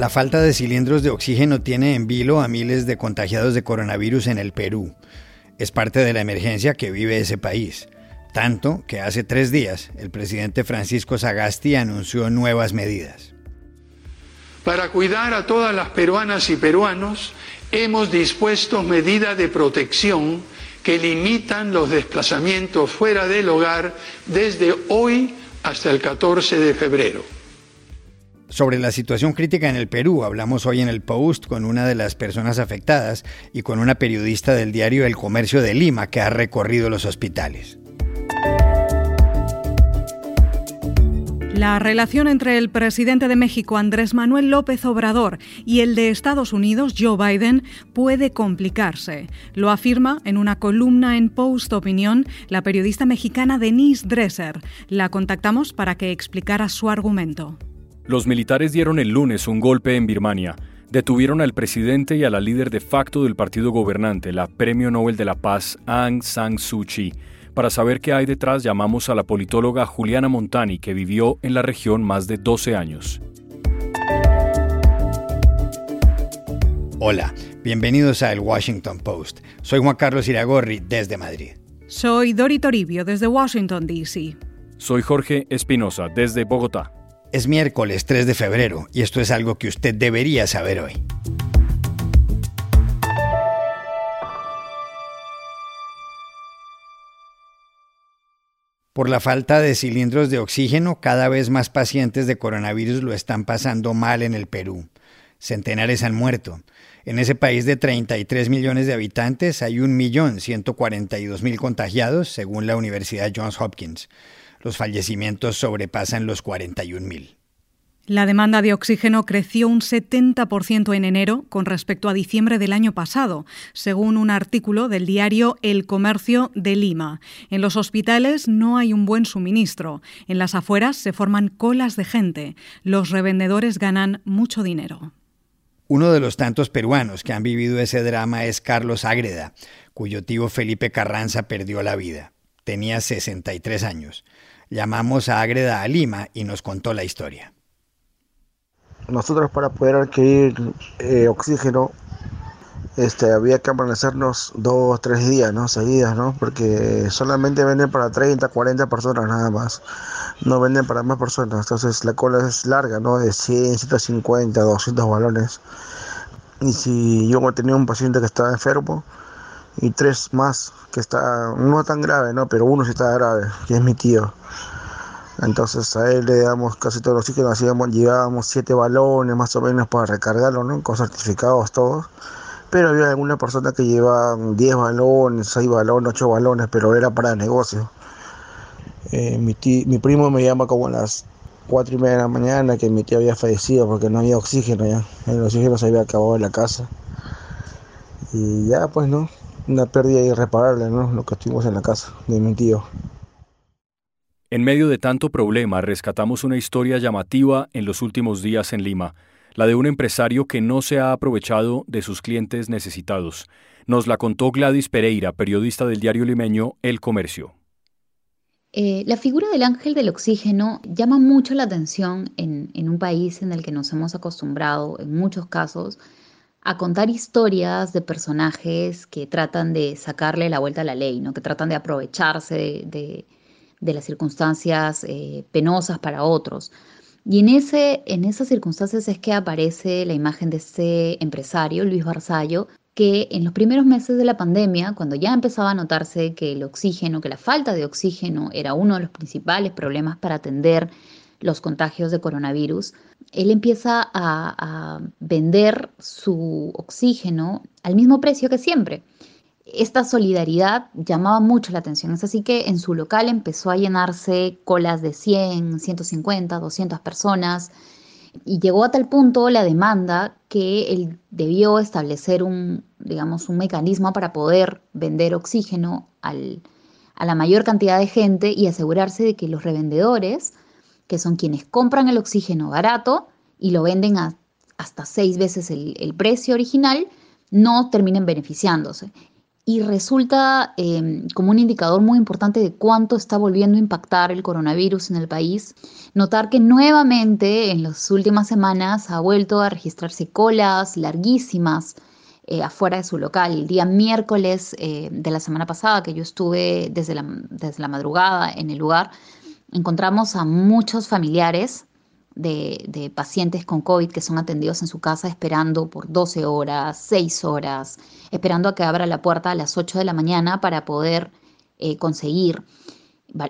La falta de cilindros de oxígeno tiene en vilo a miles de contagiados de coronavirus en el Perú. Es parte de la emergencia que vive ese país. Tanto que hace tres días el presidente Francisco Sagasti anunció nuevas medidas. Para cuidar a todas las peruanas y peruanos, hemos dispuesto medidas de protección que limitan los desplazamientos fuera del hogar desde hoy hasta el 14 de febrero. Sobre la situación crítica en el Perú hablamos hoy en el Post con una de las personas afectadas y con una periodista del diario El Comercio de Lima que ha recorrido los hospitales. La relación entre el presidente de México, Andrés Manuel López Obrador, y el de Estados Unidos, Joe Biden, puede complicarse. Lo afirma en una columna en Post Opinión la periodista mexicana Denise Dresser. La contactamos para que explicara su argumento. Los militares dieron el lunes un golpe en Birmania. Detuvieron al presidente y a la líder de facto del partido gobernante, la Premio Nobel de la Paz, Aung San Suu Kyi. Para saber qué hay detrás, llamamos a la politóloga Juliana Montani, que vivió en la región más de 12 años. Hola, bienvenidos a El Washington Post. Soy Juan Carlos Iragorri desde Madrid. Soy Dori Toribio desde Washington, D.C. Soy Jorge Espinosa desde Bogotá. Es miércoles 3 de febrero y esto es algo que usted debería saber hoy. Por la falta de cilindros de oxígeno, cada vez más pacientes de coronavirus lo están pasando mal en el Perú. Centenares han muerto. En ese país de 33 millones de habitantes hay 1.142.000 contagiados, según la Universidad Johns Hopkins los fallecimientos sobrepasan los 41.000. La demanda de oxígeno creció un 70% en enero con respecto a diciembre del año pasado, según un artículo del diario El Comercio de Lima. En los hospitales no hay un buen suministro. En las afueras se forman colas de gente. Los revendedores ganan mucho dinero. Uno de los tantos peruanos que han vivido ese drama es Carlos Ágreda, cuyo tío Felipe Carranza perdió la vida. Tenía 63 años. Llamamos a Agreda a Lima y nos contó la historia. Nosotros para poder adquirir eh, oxígeno este, había que amanecernos dos, tres días, ¿no? Seguidas, ¿no? Porque solamente venden para 30, 40 personas nada más. No venden para más personas. Entonces la cola es larga, ¿no? De 100, 150, 200 balones. Y si yo tenía un paciente que estaba enfermo y tres más que está no tan grave, ¿no? Pero uno sí está grave, que es mi tío. Entonces a él le damos casi todo el oxígeno, hacíamos, llevábamos siete balones más o menos para recargarlo, ¿no? Con certificados todos. Pero había alguna persona que llevaba 10 balones, 6 balones, 8 balones, pero era para negocio. Eh, mi, mi primo me llama como a las 4 y media de la mañana que mi tío había fallecido porque no había oxígeno ya. El oxígeno se había acabado en la casa. Y ya pues no, una pérdida irreparable, ¿no? Lo que estuvimos en la casa de mi tío. En medio de tanto problema, rescatamos una historia llamativa en los últimos días en Lima, la de un empresario que no se ha aprovechado de sus clientes necesitados. Nos la contó Gladys Pereira, periodista del diario limeño El Comercio. Eh, la figura del ángel del oxígeno llama mucho la atención en, en un país en el que nos hemos acostumbrado, en muchos casos, a contar historias de personajes que tratan de sacarle la vuelta a la ley, ¿no? que tratan de aprovecharse de de las circunstancias eh, penosas para otros. Y en, ese, en esas circunstancias es que aparece la imagen de este empresario, Luis Barzallo, que en los primeros meses de la pandemia, cuando ya empezaba a notarse que el oxígeno, que la falta de oxígeno era uno de los principales problemas para atender los contagios de coronavirus, él empieza a, vender su oxígeno al mismo precio que siempre esta solidaridad llamaba mucho la atención. Es así que en su local empezó a llenarse colas de 100, 150, 200 personas y llegó a tal punto la demanda que él debió establecer un, digamos, un mecanismo para poder vender oxígeno a la mayor cantidad de gente y asegurarse de que los revendedores, que son quienes compran el oxígeno barato y lo venden a hasta seis veces el precio original, no terminen beneficiándose. y resulta em, como un indicador muy importante de cuánto está volviendo a impactar el coronavirus en el país. Notar que nuevamente en las últimas semanas ha vuelto a registrarse colas larguísimas eh, afuera de su local. El día miércoles eh, de la semana pasada, que yo estuve desde la, desde la madrugada en el lugar, encontramos a muchos familiares de, pacientes con COVID que son atendidos en su casa esperando por 12 horas, 6 horas, esperando a que abra la puerta a las 8 de la mañana para poder eh, conseguir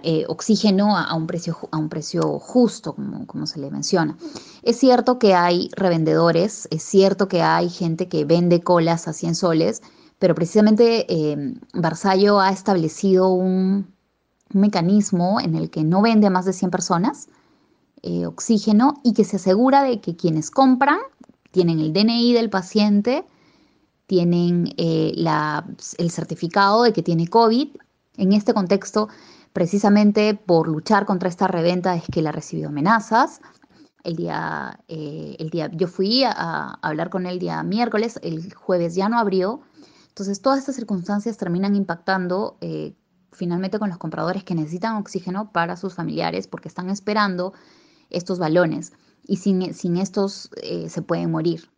eh, oxígeno a, un precio, a un precio justo, como, se le menciona. Es cierto que hay revendedores, es cierto que hay gente que vende colas a 100 soles, pero precisamente eh, ha establecido un, un mecanismo en el que no vende a más de 100 personas eh, oxígeno y que se asegura de que quienes compran tienen el DNI del paciente, tienen eh, el certificado de que tiene COVID. En este contexto, precisamente por luchar contra esta reventa es que él ha recibido amenazas. El día, eh, el día, yo fui a, hablar con él el día miércoles, el jueves ya no abrió. Entonces, todas estas circunstancias terminan impactando finalmente con los compradores que necesitan oxígeno para sus familiares porque están esperando estos balones y sin, sin estos eh, se pueden morir.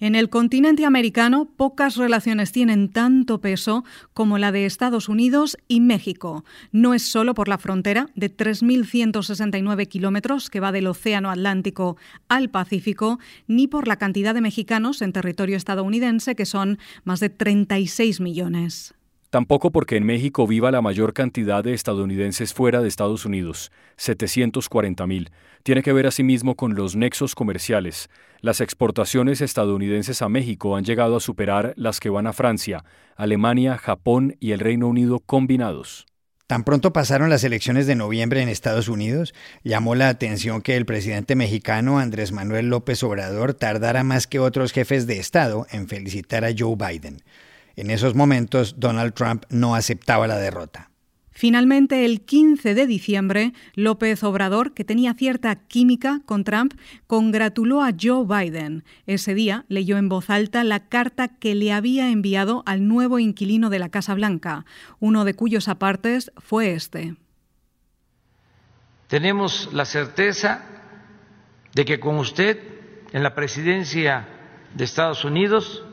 En el continente americano, pocas relaciones tienen tanto peso como la de Estados Unidos y México. No es solo por la frontera de 3.169 kilómetros que va del Océano Atlántico al Pacífico, ni por la cantidad de mexicanos en territorio estadounidense, que son más de 36 millones. Tampoco porque en México viva la mayor cantidad de estadounidenses fuera de Estados Unidos, 740.000. Tiene que ver asimismo con los nexos comerciales. Las exportaciones estadounidenses a México han llegado a superar las que van a Francia, Alemania, Japón y el Reino Unido combinados. Tan pronto pasaron las elecciones de noviembre en Estados Unidos, llamó la atención que el presidente mexicano Andrés Manuel López Obrador tardara más que otros jefes de Estado en felicitar a Joe Biden. En esos momentos, Donald Trump no aceptaba la derrota. Finalmente, el 15 de diciembre, López Obrador, que tenía cierta química con Trump, congratuló a Joe Biden. Ese día leyó en voz alta la carta que le había enviado al nuevo inquilino de la Casa Blanca, uno de cuyos apartes fue este. Tenemos la certeza de que con usted en la presidencia de Estados Unidos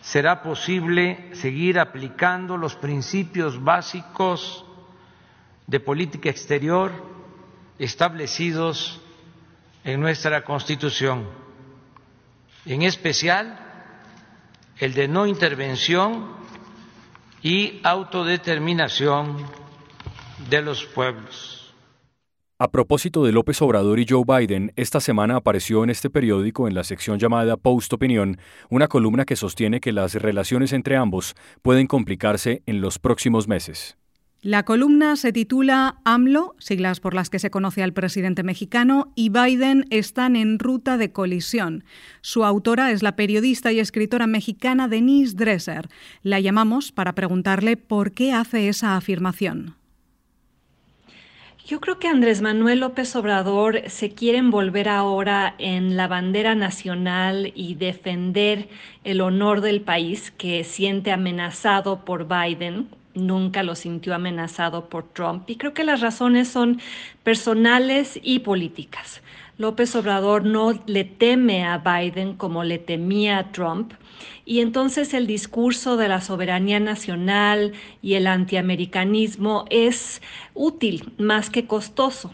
será posible seguir aplicando los principios básicos de política exterior establecidos en nuestra Constitución, en especial el de no intervención y autodeterminación de los pueblos. A propósito de López Obrador y Joe Biden, esta semana apareció en este periódico, en la sección llamada Post Opinión, una columna que sostiene que las relaciones entre ambos pueden complicarse en los próximos meses. La columna se titula AMLO, siglas por las que se conoce al presidente mexicano, y Biden están en ruta de colisión. Su autora es la periodista y escritora mexicana Denise Dresser. La llamamos para preguntarle por qué hace esa afirmación. Yo creo que Andrés Manuel López Obrador se quiere envolver ahora en la bandera nacional y defender el honor del país que siente amenazado por Biden. Nunca lo sintió amenazado por Trump. Y creo que las razones son personales y políticas. López Obrador no le teme a Biden como le temía a Trump y entonces el discurso de la soberanía nacional y el antiamericanismo es útil más que costoso.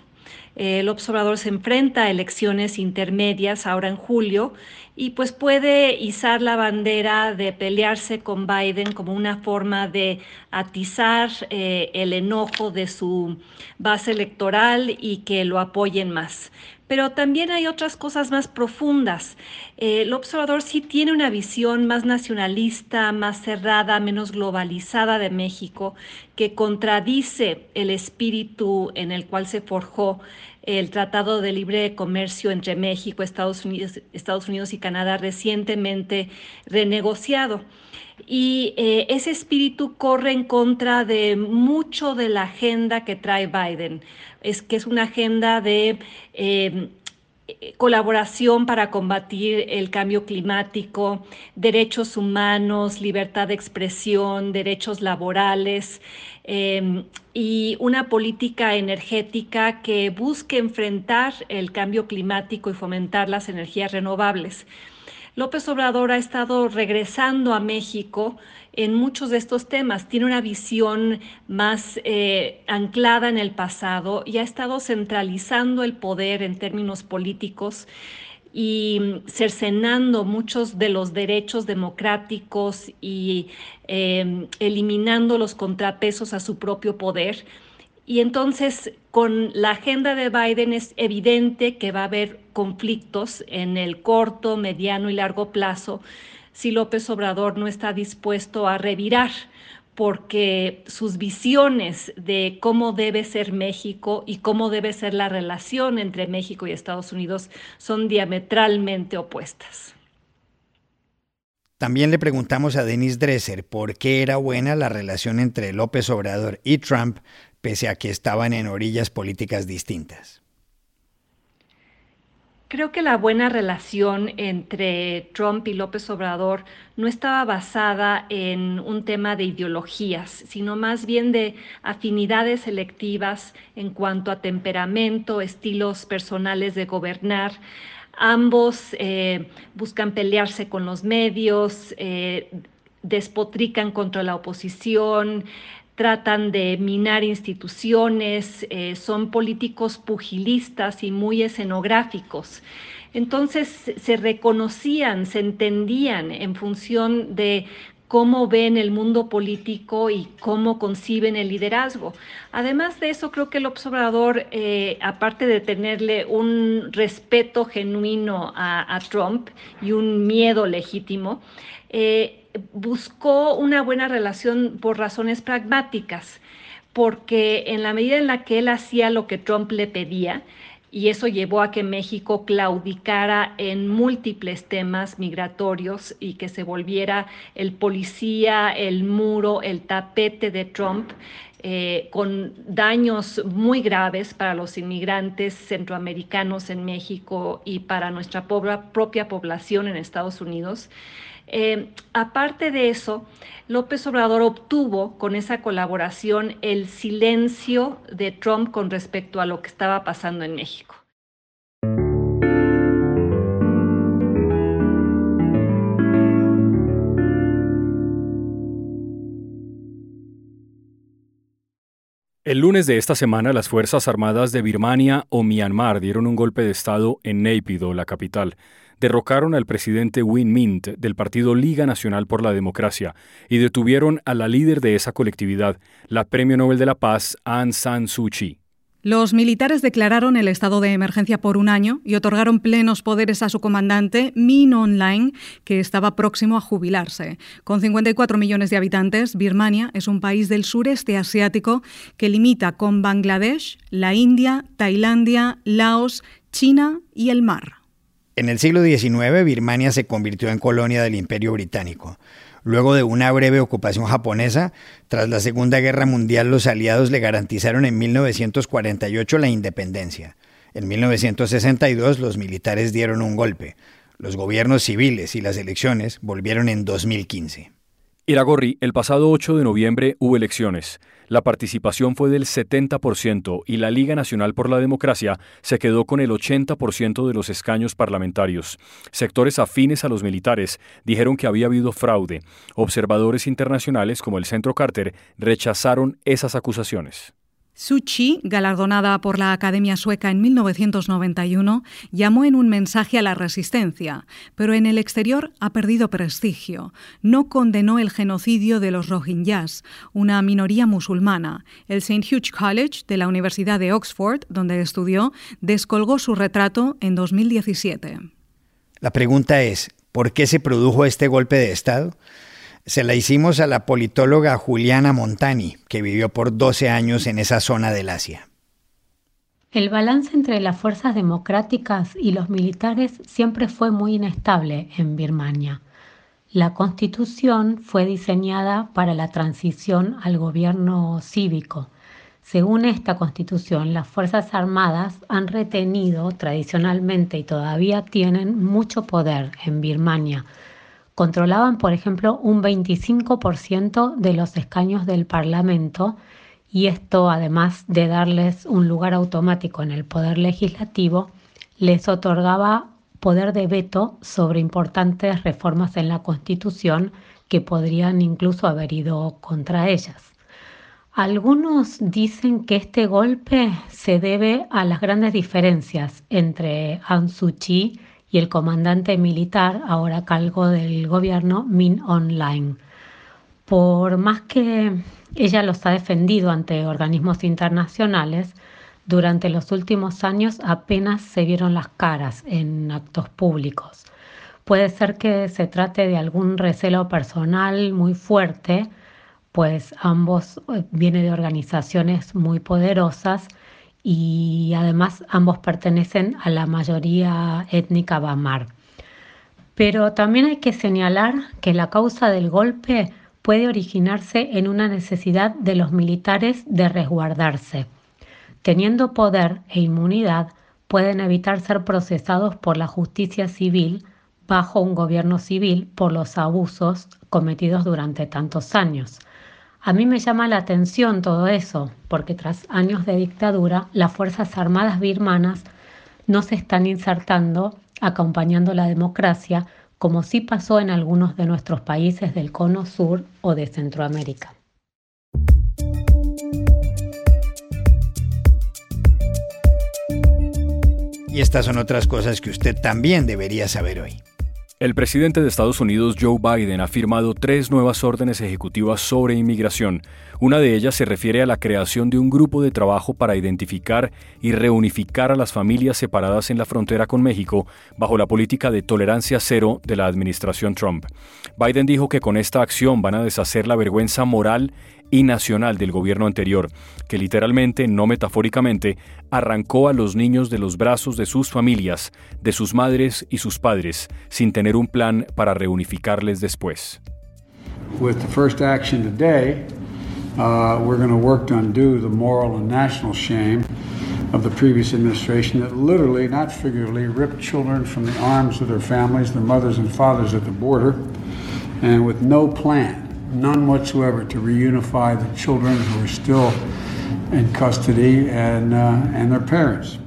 El observador se enfrenta a elecciones intermedias ahora en julio y pues puede izar la bandera de pelearse con Biden como una forma de atizar eh, el enojo de su base electoral y que lo apoyen más. Pero también hay otras cosas más profundas. Eh, el observador sí tiene una visión más nacionalista, más cerrada, menos globalizada de México, que contradice el espíritu en el cual se forjó el Tratado de Libre Comercio entre México, Estados Unidos, y Canadá recientemente renegociado. Y eh, ese espíritu corre en contra de mucho de la agenda que trae Biden, es que es una agenda de eh, colaboración para combatir el cambio climático, derechos humanos, libertad de expresión, derechos laborales em, y una política energética que busque enfrentar el cambio climático y fomentar las energías renovables. López Obrador ha estado regresando a México en muchos de estos temas. Tiene una visión más eh, anclada en el pasado y ha estado centralizando el poder en términos políticos y cercenando muchos de los derechos democráticos y eh, eliminando los contrapesos a su propio poder. Y entonces con la agenda de Biden es evidente que va a haber conflictos en el corto, mediano y largo plazo si López Obrador no está dispuesto a revirar porque sus visiones de cómo debe ser México y cómo debe ser la relación entre México y Estados Unidos son diametralmente opuestas. También le preguntamos a Denis Dresser por qué era buena la relación entre López Obrador y Trump pese a que estaban en orillas políticas distintas. Creo que la buena relación entre Trump y López Obrador no estaba basada en un tema de ideologías, sino más bien de afinidades selectivas en cuanto a temperamento, estilos personales de gobernar. Ambos eh, buscan pelearse con los medios, eh, despotrican contra la oposición, tratan de minar instituciones, eh, son políticos pugilistas y muy escenográficos. Entonces se reconocían, se entendían en función de cómo ven el mundo político y cómo conciben el liderazgo. Además de eso, creo que el observador, eh, aparte de tenerle un respeto genuino a, Trump y un miedo legítimo, eh, buscó una buena relación por razones pragmáticas, porque en la medida en la que él hacía lo que Trump le pedía, y eso llevó a que México claudicara en múltiples temas migratorios y que se volviera el policía, el muro, el tapete de Trump, eh, con daños muy graves para los inmigrantes centroamericanos en México y para nuestra propia población en Estados Unidos. Eh, aparte de eso, López Obrador obtuvo con esa colaboración el silencio de Trump con respecto a lo que estaba pasando en México. El lunes de esta semana, las Fuerzas Armadas de Birmania o Myanmar dieron un golpe de Estado en Naypyidaw, la capital derrocaron al presidente Win Mint del partido Liga Nacional por la Democracia y detuvieron a la líder de esa colectividad, la Premio Nobel de la Paz Aung San Suu Kyi. Los militares declararon el estado de emergencia por un año y otorgaron plenos poderes a su comandante, Min Aung que estaba próximo a jubilarse. Con 54 millones de habitantes, Birmania es un país del sureste asiático que limita con Bangladesh, la India, Tailandia, Laos, China y el mar. En el siglo XIX, Birmania se convirtió en colonia del Imperio Británico. Luego de una breve ocupación japonesa, tras la Segunda Guerra Mundial los aliados le garantizaron en 1948 la independencia. En 1962 los militares dieron un golpe. Los gobiernos civiles y las elecciones volvieron en 2015. Iragorri, el pasado 8 de noviembre hubo elecciones. La participación fue del 70% y la Liga Nacional por la Democracia se quedó con el 80% de los escaños parlamentarios. Sectores afines a los militares dijeron que había habido fraude. Observadores internacionales como el Centro Carter rechazaron esas acusaciones. Suchi, galardonada por la Academia Sueca en 1991, llamó en un mensaje a la resistencia, pero en el exterior ha perdido prestigio. No condenó el genocidio de los Rohingyas, una minoría musulmana. El St. Hugh College de la Universidad de Oxford, donde estudió, descolgó su retrato en 2017. La pregunta es, ¿por qué se produjo este golpe de Estado? Se la hicimos a la politóloga Juliana Montani, que vivió por 12 años en esa zona del Asia. El balance entre las fuerzas democráticas y los militares siempre fue muy inestable en Birmania. La constitución fue diseñada para la transición al gobierno cívico. Según esta constitución, las Fuerzas Armadas han retenido tradicionalmente y todavía tienen mucho poder en Birmania. Controlaban, por ejemplo, un 25% de los escaños del Parlamento y esto, además de darles un lugar automático en el poder legislativo, les otorgaba poder de veto sobre importantes reformas en la Constitución que podrían incluso haber ido contra ellas. Algunos dicen que este golpe se debe a las grandes diferencias entre Kyi y el comandante militar, ahora a cargo del gobierno, Min Online. Por más que ella los ha defendido ante organismos internacionales. Durante los últimos años apenas se vieron las caras en actos públicos. Puede ser que se trate de algún recelo personal muy fuerte, pues ambos eh, vienen de organizaciones muy poderosas y además ambos pertenecen a la mayoría étnica Bamar. Pero también hay que señalar que la causa del golpe puede originarse en una necesidad de los militares de resguardarse. Teniendo poder e inmunidad, pueden evitar ser procesados por la justicia civil bajo un gobierno civil por los abusos cometidos durante tantos años. A mí me llama la atención todo eso, porque tras años de dictadura, las Fuerzas Armadas birmanas no se están insertando acompañando la democracia como sí pasó en algunos de nuestros países del cono sur o de Centroamérica. Y estas son otras cosas que usted también debería saber hoy. El presidente de Estados Unidos, Joe Biden, ha firmado tres nuevas órdenes ejecutivas sobre inmigración. Una de ellas se refiere a la creación de un grupo de trabajo para identificar y reunificar a las familias separadas en la frontera con México bajo la política de tolerancia cero de la administración Trump. Biden dijo que con esta acción van a deshacer la vergüenza moral y nacional del gobierno anterior, que literalmente, no metafóricamente, arrancó a los niños de los brazos de sus familias, de sus madres y sus padres, sin tener un plan para reunificarles después. With the first action today, uh, we're going to work to undo the moral and national shame of the previous administration that literally, not figuratively, ripped children from the arms of their families, their mothers and fathers at the border, and with no plan none whatsoever to reunify the children who are still in custody and, uh, and their parents.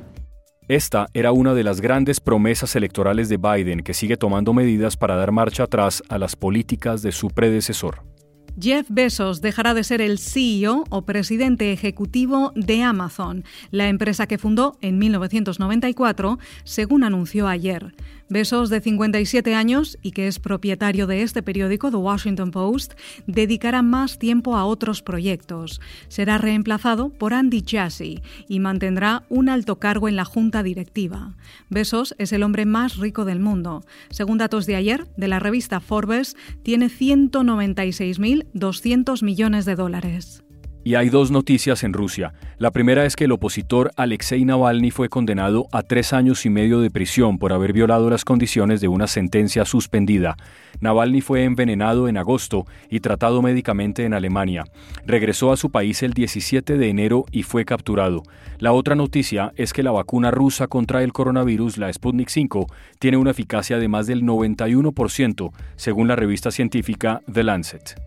Esta era una de las grandes promesas electorales de Biden que sigue tomando medidas para dar marcha atrás a las políticas de su predecesor. Jeff Bezos dejará de ser el CEO o presidente ejecutivo de Amazon, la empresa que fundó en 1994, según anunció ayer. Besos, de 57 años y que es propietario de este periódico, The Washington Post, dedicará más tiempo a otros proyectos. Será reemplazado por Andy Jassy y mantendrá un alto cargo en la junta directiva. Besos es el hombre más rico del mundo. Según datos de ayer de la revista Forbes, tiene 196.200 millones de dólares. Y hay dos noticias en Rusia. La primera es que el opositor Alexei Navalny fue condenado a tres años y medio de prisión por haber violado las condiciones de una sentencia suspendida. Navalny fue envenenado en agosto y tratado médicamente en Alemania. Regresó a su país el 17 de enero y fue capturado. La otra noticia es que la vacuna rusa contra el coronavirus, la Sputnik 5, tiene una eficacia de más del 91%, según la revista científica The Lancet.